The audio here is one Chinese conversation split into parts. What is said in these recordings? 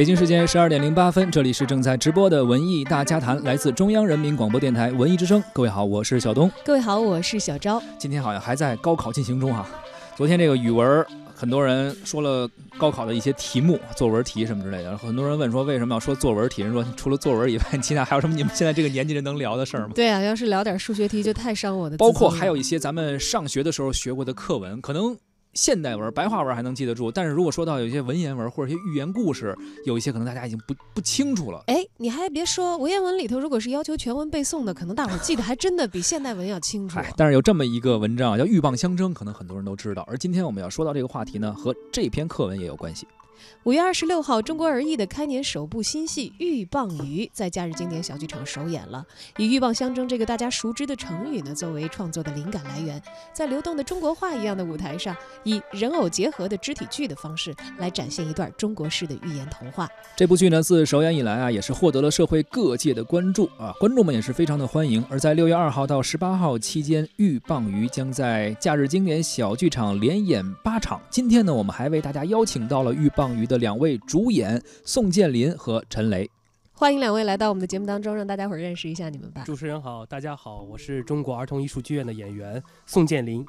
北京时间十二点零八分，这里是正在直播的文艺大家谈，来自中央人民广播电台文艺之声。各位好，我是小东。各位好，我是小昭。今天好像还在高考进行中哈。昨天这个语文，很多人说了高考的一些题目，作文题什么之类的。很多人问说为什么要说作文题？人说除了作文以外，其他还有什么你们现在这个年纪人能聊的事儿吗？对啊，要是聊点数学题就太伤我的。包括还有一些咱们上学的时候学过的课文，可能。现代文、白话文还能记得住，但是如果说到有一些文言文或者一些寓言故事，有一些可能大家已经不不清楚了。哎，你还别说，文言文里头如果是要求全文背诵的，可能大伙儿记得还真的比现代文要清楚。但是有这么一个文章叫《鹬蚌相争》，可能很多人都知道。而今天我们要说到这个话题呢，和这篇课文也有关系。五月二十六号，中国儿艺的开年首部新戏《鹬蚌鱼》在假日经典小剧场首演了。以“鹬蚌相争”这个大家熟知的成语呢，作为创作的灵感来源，在流动的中国画一样的舞台上，以人偶结合的肢体剧的方式来展现一段中国式的寓言童话。这部剧呢，自首演以来啊，也是获得了社会各界的关注啊，观众们也是非常的欢迎。而在六月二号到十八号期间，《鹬蚌鱼》将在假日经典小剧场连演八场。今天呢，我们还为大家邀请到了《鹬蚌鱼》的两位主演宋建林和陈雷，欢迎两位来到我们的节目当中，让大家伙儿认识一下你们吧。主持人好，大家好，我是中国儿童艺术剧院的演员宋建林，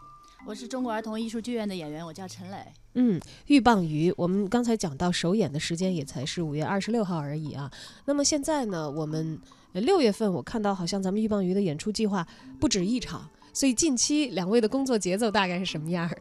我是中国儿童艺术剧院的演员，我叫陈磊。嗯，《鹬蚌鱼》，我们刚才讲到首演的时间也才是五月二十六号而已啊。那么现在呢，我们六月份我看到好像咱们《鹬蚌鱼》的演出计划不止一场，所以近期两位的工作节奏大概是什么样的？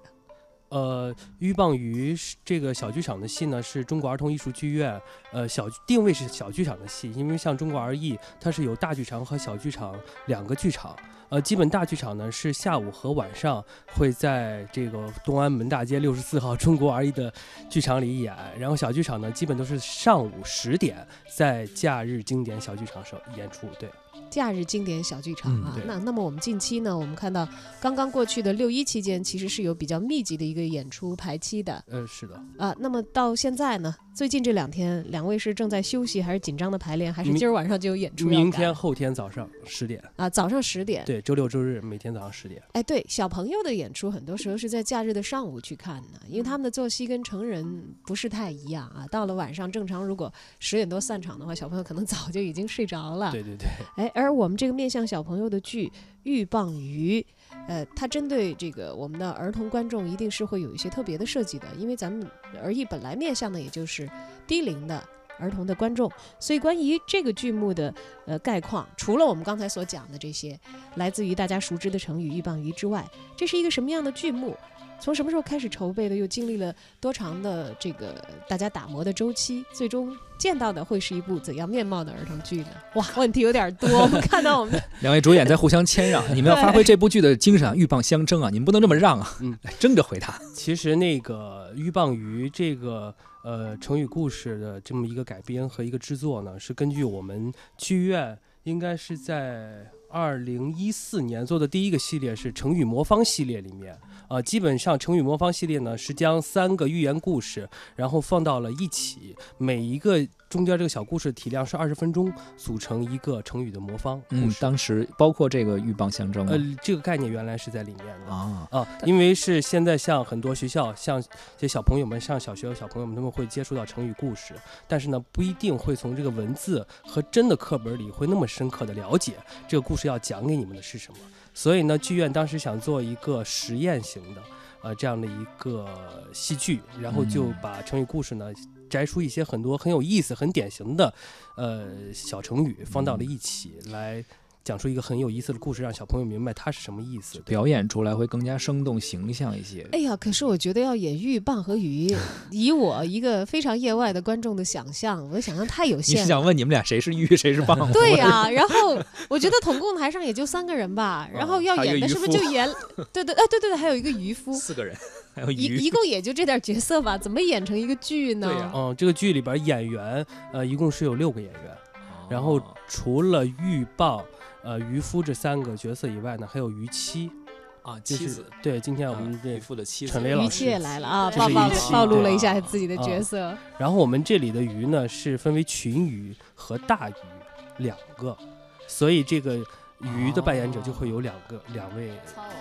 呃，鹬蚌鱼这个小剧场的戏呢，是中国儿童艺术剧院，呃，小定位是小剧场的戏，因为像中国儿艺，它是有大剧场和小剧场两个剧场，呃，基本大剧场呢是下午和晚上会在这个东安门大街六十四号中国儿艺的剧场里演，然后小剧场呢基本都是上午十点在假日经典小剧场上演出，对。假日经典小剧场啊，那那么我们近期呢，我们看到刚刚过去的六一期间，其实是有比较密集的一个演出排期的。嗯，是的。啊，那么到现在呢，最近这两天，两位是正在休息，还是紧张的排练，还是今儿晚上就有演出？明天、后天早上十点。啊，早上十点。对，周六周日每天早上十点。哎，对，小朋友的演出很多时候是在假日的上午去看的，因为他们的作息跟成人不是太一样啊。到了晚上，正常如果十点多散场的话，小朋友可能早就已经睡着了。对对对。哎。而我们这个面向小朋友的剧《鹬蚌鱼》，呃，它针对这个我们的儿童观众，一定是会有一些特别的设计的，因为咱们儿艺本来面向的也就是低龄的儿童的观众，所以关于这个剧目的呃概况，除了我们刚才所讲的这些来自于大家熟知的成语“鹬蚌鱼”之外，这是一个什么样的剧目？从什么时候开始筹备的？又经历了多长的这个大家打磨的周期？最终见到的会是一部怎样面貌的儿童剧呢？哇，问题有点多。我们看到我们两位主演在互相谦让，你们要发挥这部剧的精神啊！鹬蚌相争啊，你们不能这么让啊！嗯，争着回答。其实那个鹬蚌鱼这个呃成语故事的这么一个改编和一个制作呢，是根据我们剧院应该是在二零一四年做的第一个系列是成语魔方系列里面。啊，基本上成语魔方系列呢，是将三个寓言故事，然后放到了一起，每一个中间这个小故事体量是二十分钟，组成一个成语的魔方。嗯，当时包括这个鹬蚌相争，呃，这个概念原来是在里面的啊啊，因为是现在像很多学校，像这些小朋友们上小学的小朋友们，他们会接触到成语故事，但是呢，不一定会从这个文字和真的课本里会那么深刻的了解这个故事要讲给你们的是什么。所以呢，剧院当时想做一个实验型的，呃，这样的一个戏剧，然后就把成语故事呢摘出一些很多很有意思、很典型的，呃，小成语放到了一起来。讲出一个很有意思的故事，让小朋友明白它是什么意思，表演出来会更加生动形象一些。哎呀，可是我觉得要演鹬蚌和鱼，以我一个非常业外的观众的想象，我的想象太有限。你是想问你们俩谁是鹬，谁是蚌？对呀，然后我觉得统共台上也就三个人吧，然后要演的是不是就演？对对，哎对对对，还有一个渔夫，四个人，还有一一共也就这点角色吧，怎么演成一个剧呢？对呀，嗯，这个剧里边演员呃一共是有六个演员，然后除了鹬蚌。呃，渔夫这三个角色以外呢，还有渔妻，啊，妻子。对，今天我们这渔夫的妻子陈雷老师渔妻也来了啊，暴暴暴露了一下自己的角色。然后我们这里的鱼呢，是分为群鱼和大鱼两个，所以这个鱼的扮演者就会有两个两位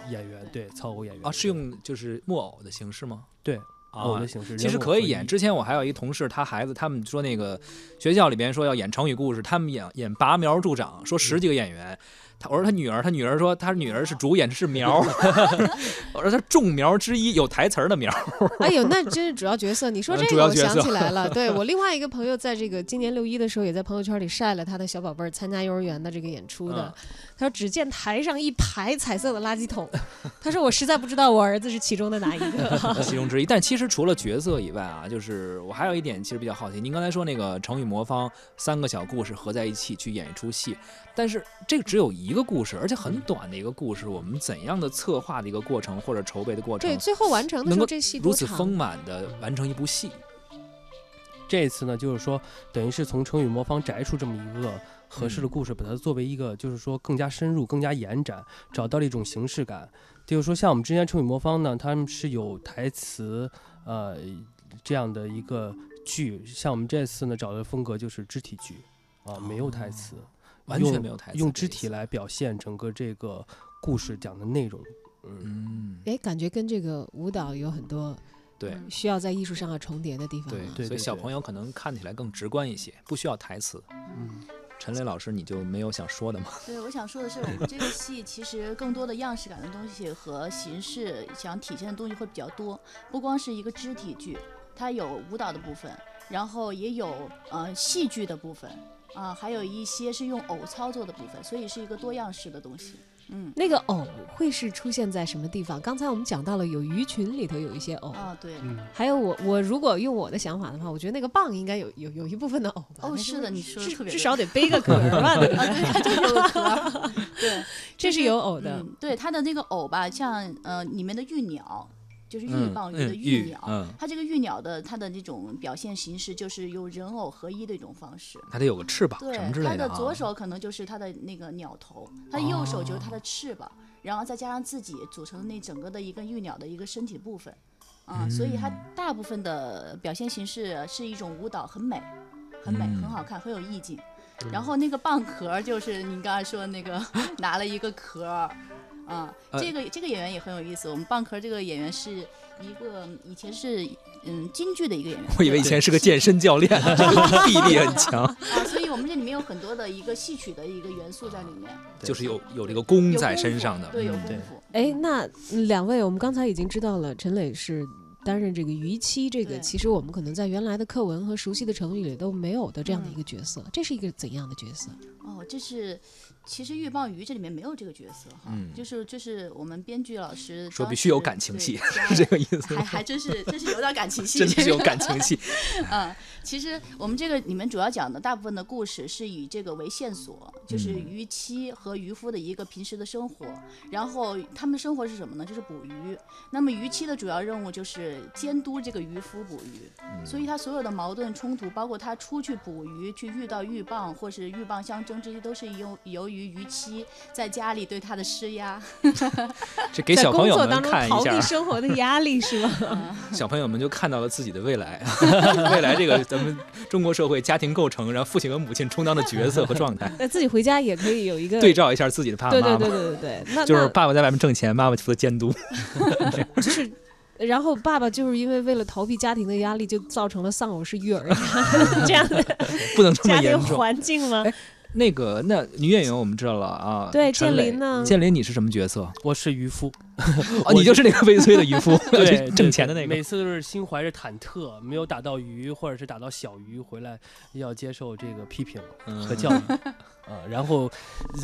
演员，对，操偶演员啊，是用就是木偶的形式吗？对。偶的形式，其实可以演。之前我还有一同事，他孩子他们说那个学校里边说要演成语故事，他们演演拔苗助长，说十几个演员。他我说他女儿，他女儿说他女儿是主演是苗，我说他众苗之一有台词儿的苗。哎呦，那真是主要角色。你说这个我想起来了，对 我另外一个朋友，在这个今年六一的时候，也在朋友圈里晒了他的小宝贝儿参加幼儿园的这个演出的。他说只见台上一排彩色的垃圾桶，他说我实在不知道我儿子是其中的哪一个，其中之一。但其实除了角色以外啊，就是我还有一点其实比较好奇，您刚才说那个成语魔方三个小故事合在一起去演一出戏，但是这个只有一。一个故事，而且很短的一个故事，我们怎样的策划的一个过程或者筹备的过程，对，最后完成的时候这戏如此丰满的完成一部戏。这次呢，就是说，等于是从成语魔方摘出这么一个合适的故事，把它作为一个，就是说更加深入、更加延展，找到了一种形式感。就是说，像我们之前成语魔方呢，他们是有台词，呃，这样的一个剧，像我们这次呢，找的风格就是肢体剧，啊，没有台词。完全没有台词，用肢体来表现整个这个故事讲的内容。嗯，哎，感觉跟这个舞蹈有很多对需要在艺术上要重叠的地方。对，所以小朋友可能看起来更直观一些，不需要台词。嗯，陈磊老师，你就没有想说的吗？对，我想说的是，我们这个戏其实更多的样式感的东西和形式想体现的东西会比较多，不光是一个肢体剧，它有舞蹈的部分，然后也有呃戏剧的部分。啊，还有一些是用偶操作的部分，所以是一个多样式的东西。嗯，那个偶会是出现在什么地方？刚才我们讲到了有鱼群里头有一些偶啊，对。还有我我如果用我的想法的话，我觉得那个蚌应该有有有一部分的偶吧。哦，是的，你说的特别至少得背个壳吧？对，它就有壳。对，这是有偶的。对，它的那个偶吧，像呃里面的玉鸟。就是玉蚌鱼的玉鸟，它这个玉鸟的它的那种表现形式就是有人偶合一的一种方式。它得有个翅膀，对，它的左手可能就是它的那个鸟头，它的右手就是它的翅膀，然后再加上自己组成那整个的一个玉鸟的一个身体部分，啊，所以它大部分的表现形式是一种舞蹈，很美，很美，很好看，很有意境。然后那个蚌壳就是您刚才说的那个 拿了一个壳。啊，这个这个演员也很有意思。我们蚌壳这个演员是一个以前是嗯京剧的一个演员，我以为以前是个健身教练 臂力很强啊。所以我们这里面有很多的一个戏曲的一个元素在里面，就是有有这个功在身上的，对，有功夫。哎，那两位，我们刚才已经知道了，陈磊是担任这个渔妻，这个其实我们可能在原来的课文和熟悉的成语里都没有的这样的一个角色，这是一个怎样的角色？哦，这是。其实鹬蚌鱼这里面没有这个角色哈，就是就是我们编剧老师说必须有感情戏，是这个意思。还还真是真是有点感情戏，真的是有感情戏。嗯，其实我们这个里面主要讲的大部分的故事是以这个为线索，就是渔妻和渔夫的一个平时的生活。然后他们的生活是什么呢？就是捕鱼。那么渔妻的主要任务就是监督这个渔夫捕鱼，所以他所有的矛盾冲突，包括他出去捕鱼去遇到鹬蚌或是鹬蚌相争，这些都是由由于。渔妻在家里对他的施压，这给小朋友们看一下，逃避生活的压力是吗？小朋友们就看到了自己的未来，未来这个咱们中国社会家庭构成，然后父亲和母亲充当的角色和状态。那自己回家也可以有一个对照一下自己的爸爸妈妈。对对对对对对，就是爸爸在外面挣钱，妈妈负责监督。就是，然后爸爸就是因为为了逃避家庭的压力，就造成了丧偶式育儿 这样的 不能这么严重环境吗？那个，那女演员我们知道了啊。对，建林呢？建林，你是什么角色？我是渔夫。哦，你就是那个悲催的渔夫，对，挣钱的那个。每次都是心怀着忐忑，没有打到鱼，或者是打到小鱼回来，要接受这个批评和教育啊。然后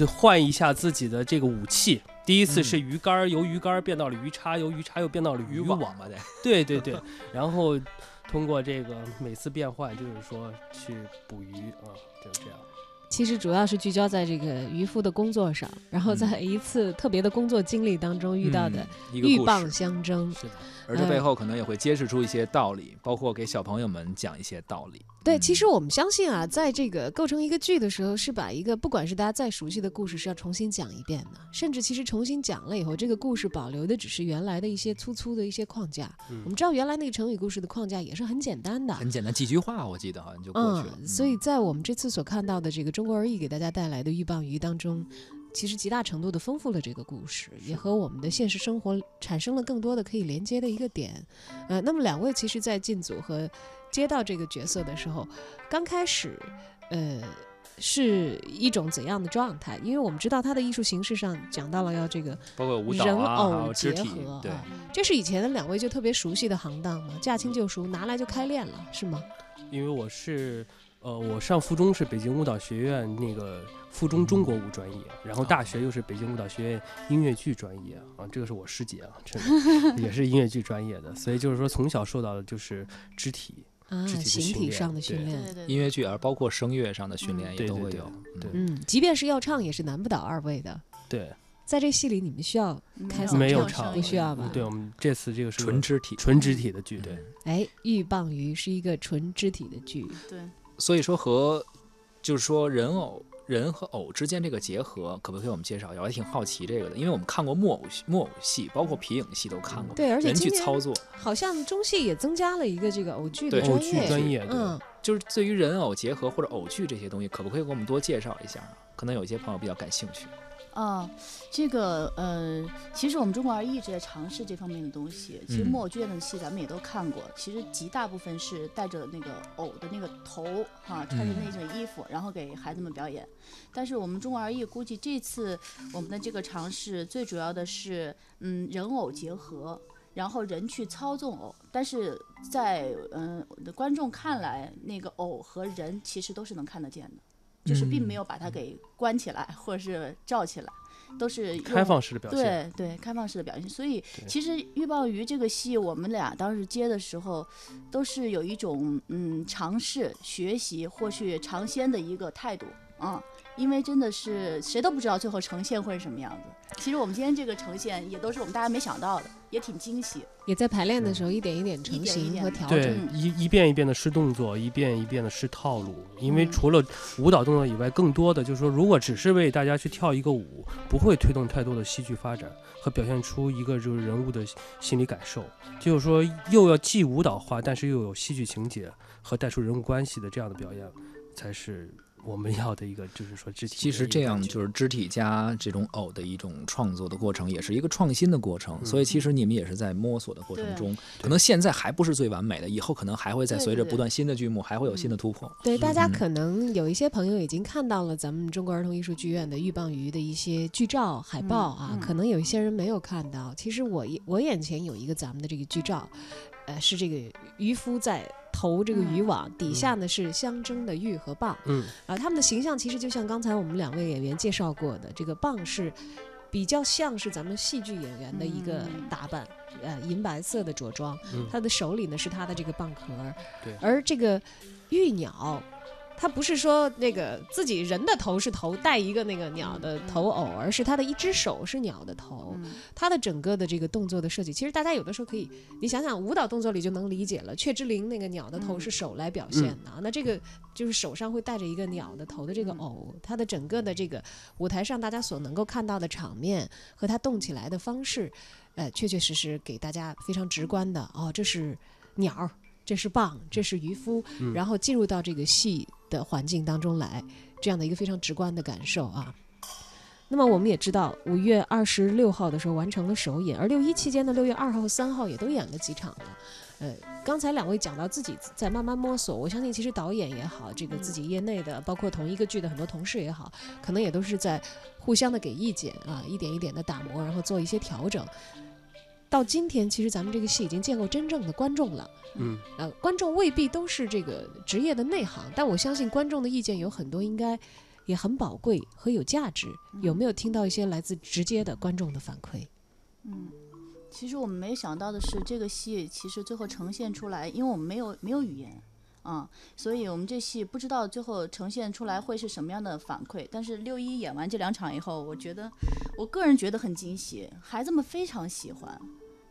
换一下自己的这个武器。第一次是鱼竿，由鱼竿变到了鱼叉，由鱼叉又变到了渔网吧？对，对对对。然后通过这个每次变换，就是说去捕鱼啊，就是这样。其实主要是聚焦在这个渔夫的工作上，然后在一次特别的工作经历当中遇到的鹬蚌相争，是的，而这背后可能也会揭示出一些道理，包括给小朋友们讲一些道理。对，其实我们相信啊，在这个构成一个剧的时候，是把一个不管是大家再熟悉的故事，是要重新讲一遍的，甚至其实重新讲了以后，这个故事保留的只是原来的一些粗粗的一些框架。我们知道原来那个成语故事的框架也是很简单的，很简单，几句话我记得好像就过去了。所以在我们这次所看到的这个中国而已给大家带来的鹬蚌鱼当中。其实极大程度的丰富了这个故事，也和我们的现实生活产生了更多的可以连接的一个点。呃，那么两位其实，在进组和接到这个角色的时候，刚开始，呃。是一种怎样的状态？因为我们知道他的艺术形式上讲到了要这个包括舞蹈人偶结合，对，这是以前的两位就特别熟悉的行当嘛，驾轻就熟，拿来就开练了，是吗？因为我是，呃，我上附中是北京舞蹈学院那个附中中国舞专业，然后大学又是北京舞蹈学院音乐剧专业啊，这个是我师姐啊，真的也是音乐剧专业的，所以就是说从小受到的就是肢体。啊，形体上的训练，音乐剧，而包括声乐上的训练也都会有。对，嗯，即便是要唱，也是难不倒二位的。对，在这戏里，你们需要开没有唱，不需要吧？对我们这次这个是纯肢体，纯肢体的剧。对，哎，《鹬蚌鱼》是一个纯肢体的剧。对，所以说和就是说人偶。人和偶之间这个结合，可不可以我们介绍一下？我还挺好奇这个的，因为我们看过木偶木偶戏，包括皮影戏都看过。对，而且人去操作，好像中戏也增加了一个这个偶剧的专业。专业，嗯，就是对于人偶结合或者偶剧这些东西，可不可以给我们多介绍一下？可能有一些朋友比较感兴趣。啊，这个呃，其实我们中国儿一直在尝试这方面的东西。其实木偶剧院的戏咱们也都看过，其实极大部分是带着那个偶的那个头，哈，穿着那种衣服，然后给孩子们表演。但是我们中国儿艺估计这次我们的这个尝试，最主要的是嗯人偶结合，然后人去操纵偶。但是在嗯观众看来，那个偶和人其实都是能看得见的。就是并没有把它给关起来，或者是罩起来，都是开放式的表现。对对，开放式的表现。所以其实《预报鱼》这个戏，我们俩当时接的时候，都是有一种嗯尝试、学习或是尝鲜的一个态度啊。因为真的是谁都不知道最后呈现会是什么样子。其实我们今天这个呈现也都是我们大家没想到的，也挺惊喜。也在排练的时候一点一点成型和调整。对，一一遍一遍的试动作，一遍一遍的试套路。因为除了舞蹈动作以外，更多的就是说，如果只是为大家去跳一个舞，不会推动太多的戏剧发展和表现出一个就是人物的心理感受。就是说，又要既舞蹈化，但是又有戏剧情节和带出人物关系的这样的表演，才是。我们要的一个就是说肢体，其实这样就是肢体加这种偶的一种创作的过程，也是一个创新的过程。所以其实你们也是在摸索的过程中，可能现在还不是最完美的，以后可能还会在随着不断新的剧目，还会有新的突破。对，大家可能有一些朋友已经看到了咱们中国儿童艺术剧院的《鹬蚌鱼》的一些剧照、海报啊，可能有一些人没有看到。其实我我眼前有一个咱们的这个剧照，呃，是这个渔夫在。投这个渔网底下呢是相争的玉和蚌，嗯。啊，他们的形象其实就像刚才我们两位演员介绍过的，这个蚌是比较像是咱们戏剧演员的一个打扮，呃，银白色的着装，他的手里呢是他的这个蚌壳，对，而这个玉鸟。它不是说那个自己人的头是头带一个那个鸟的头偶，而是它的一只手是鸟的头。它的整个的这个动作的设计，其实大家有的时候可以，你想想舞蹈动作里就能理解了。雀之灵那个鸟的头是手来表现的，那这个就是手上会带着一个鸟的头的这个偶，它的整个的这个舞台上大家所能够看到的场面和它动起来的方式，呃，确确实实给大家非常直观的哦，这是鸟。这是棒，这是渔夫，然后进入到这个戏的环境当中来，这样的一个非常直观的感受啊。那么我们也知道，五月二十六号的时候完成了首演，而六一期间呢，六月二号、三号也都演了几场了。呃，刚才两位讲到自己在慢慢摸索，我相信其实导演也好，这个自己业内的，包括同一个剧的很多同事也好，可能也都是在互相的给意见啊，一点一点的打磨，然后做一些调整。到今天，其实咱们这个戏已经见过真正的观众了。嗯，呃，观众未必都是这个职业的内行，但我相信观众的意见有很多，应该也很宝贵和有价值。有没有听到一些来自直接的观众的反馈？嗯，其实我们没想到的是，这个戏其实最后呈现出来，因为我们没有没有语言啊，所以我们这戏不知道最后呈现出来会是什么样的反馈。但是六一演完这两场以后，我觉得我个人觉得很惊喜，孩子们非常喜欢。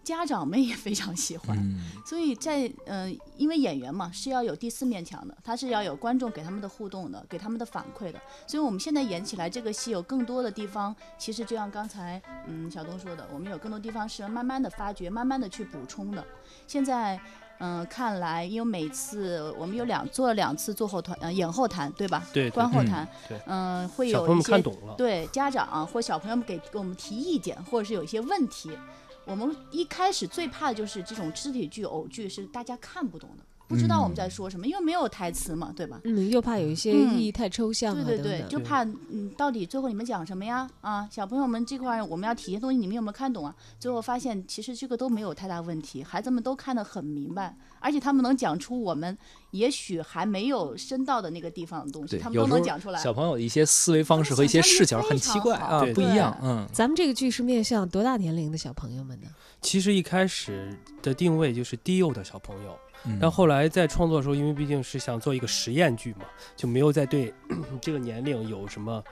家长们也非常喜欢，所以在嗯，因为演员嘛是要有第四面墙的，他是要有观众给他们的互动的，给他们的反馈的。所以我们现在演起来这个戏有更多的地方，其实就像刚才嗯小东说的，我们有更多地方是慢慢的发掘，慢慢的去补充的。现在嗯，看来因为每次我们有两做了两次做后团，呃，演后谈对吧？对，观后谈，对，嗯，会有一些对家长或小朋友们给给我们提意见，或者是有一些问题。我们一开始最怕的就是这种肢体剧、偶剧是大家看不懂的。不知道我们在说什么，因为没有台词嘛，对吧？嗯，又怕有一些意义太抽象对对对，就怕嗯，到底最后你们讲什么呀？啊，小朋友们这块我们要体验东西，你们有没有看懂啊？最后发现其实这个都没有太大问题，孩子们都看得很明白，而且他们能讲出我们也许还没有深到的那个地方的东西，他们都能讲出来。小朋友的一些思维方式和一些视角很奇怪啊，不一样。嗯，咱们这个剧是面向多大年龄的小朋友们呢？其实一开始的定位就是低幼的小朋友。但后来在创作的时候，因为毕竟是想做一个实验剧嘛，就没有再对 这个年龄有什么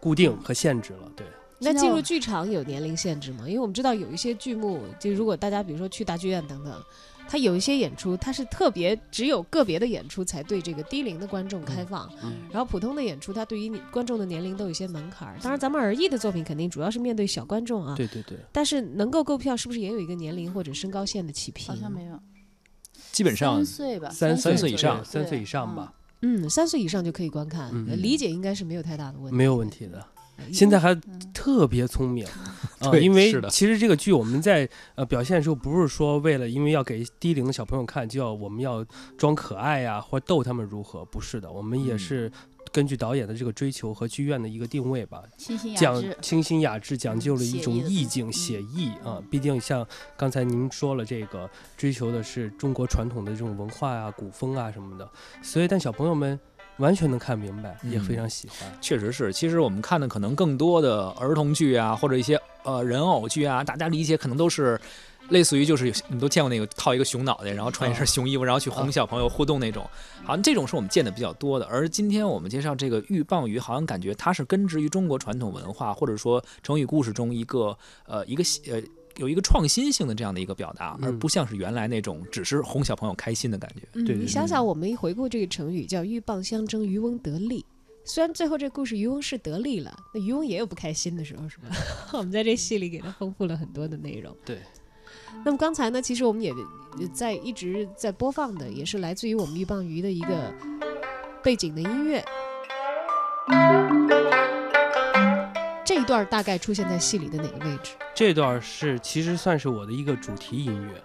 固定和限制了。对，那进入剧场有年龄限制吗？因为我们知道有一些剧目，就如果大家比如说去大剧院等等，它有一些演出，它是特别只有个别的演出才对这个低龄的观众开放，然后普通的演出，它对于你观众的年龄都有一些门槛。当然，咱们儿艺的作品肯定主要是面对小观众啊。对对对。但是能够购票，是不是也有一个年龄或者身高线的起评？好像没有。基本上三岁吧，三三岁以上，三岁以上吧。嗯，三岁以上就可以观看，理解应该是没有太大的问题，没有问题的。现在还特别聪明，啊，因为其实这个剧我们在呃表现的时候，不是说为了因为要给低龄的小朋友看，就要我们要装可爱呀，或逗他们如何？不是的，我们也是。根据导演的这个追求和剧院的一个定位吧，讲清新雅致，讲究了一种意境写意啊。毕竟像刚才您说了，这个追求的是中国传统的这种文化啊、古风啊什么的，所以但小朋友们完全能看明白，也非常喜欢。确实是，其实我们看的可能更多的儿童剧啊，或者一些呃人偶剧啊，大家理解可能都是。类似于就是你都见过那个套一个熊脑袋，然后穿一身熊衣服，然后去哄小朋友互动那种，好像这种是我们见的比较多的。而今天我们介绍这个鹬蚌鱼，好像感觉它是根植于中国传统文化，或者说成语故事中一个呃一个呃有一个创新性的这样的一个表达，而不像是原来那种只是哄小朋友开心的感觉。对，你想想，我们一回顾这个成语叫鹬蚌相争，渔翁得利。虽然最后这故事渔翁是得利了，那渔翁也有不开心的时候，是吧？我们在这戏里给他丰富了很多的内容。对。那么刚才呢，其实我们也在一直在播放的，也是来自于我们鹬蚌鱼的一个背景的音乐。这一段大概出现在戏里的哪个位置？这段是其实算是我的一个主题音乐。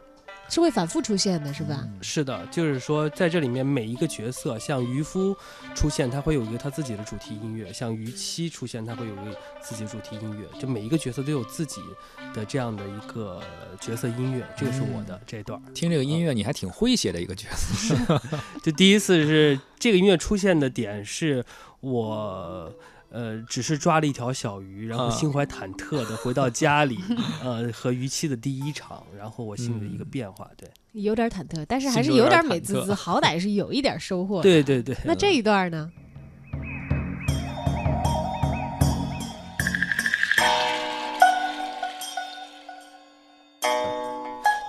是会反复出现的，是吧？是的，就是说在这里面每一个角色，像渔夫出现，他会有一个他自己的主题音乐；像渔妻出现，他会有一个自己的主题音乐。就每一个角色都有自己的这样的一个角色音乐，这个是我的这段。听这个音乐，你还挺诙谐的一个角色。就第一次是这个音乐出现的点是我。呃，只是抓了一条小鱼，然后心怀忐忑的回到家里，呃，和鱼期的第一场，然后我心里的一个变化，对，有点忐忑，但是还是有点美滋滋，好歹是有一点收获。对对对。那这一段呢？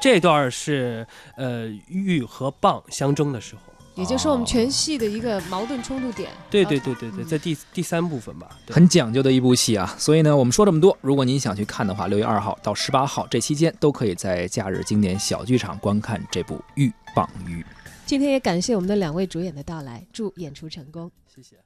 这段是呃玉和蚌相争的时候。也就是我们全戏的一个矛盾冲突点。对对对对对，在第第三部分吧，很讲究的一部戏啊。所以呢，我们说这么多，如果您想去看的话，六月二号到十八号这期间，都可以在假日经典小剧场观看这部《鹬蚌鱼》。今天也感谢我们的两位主演的到来，祝演出成功。谢谢。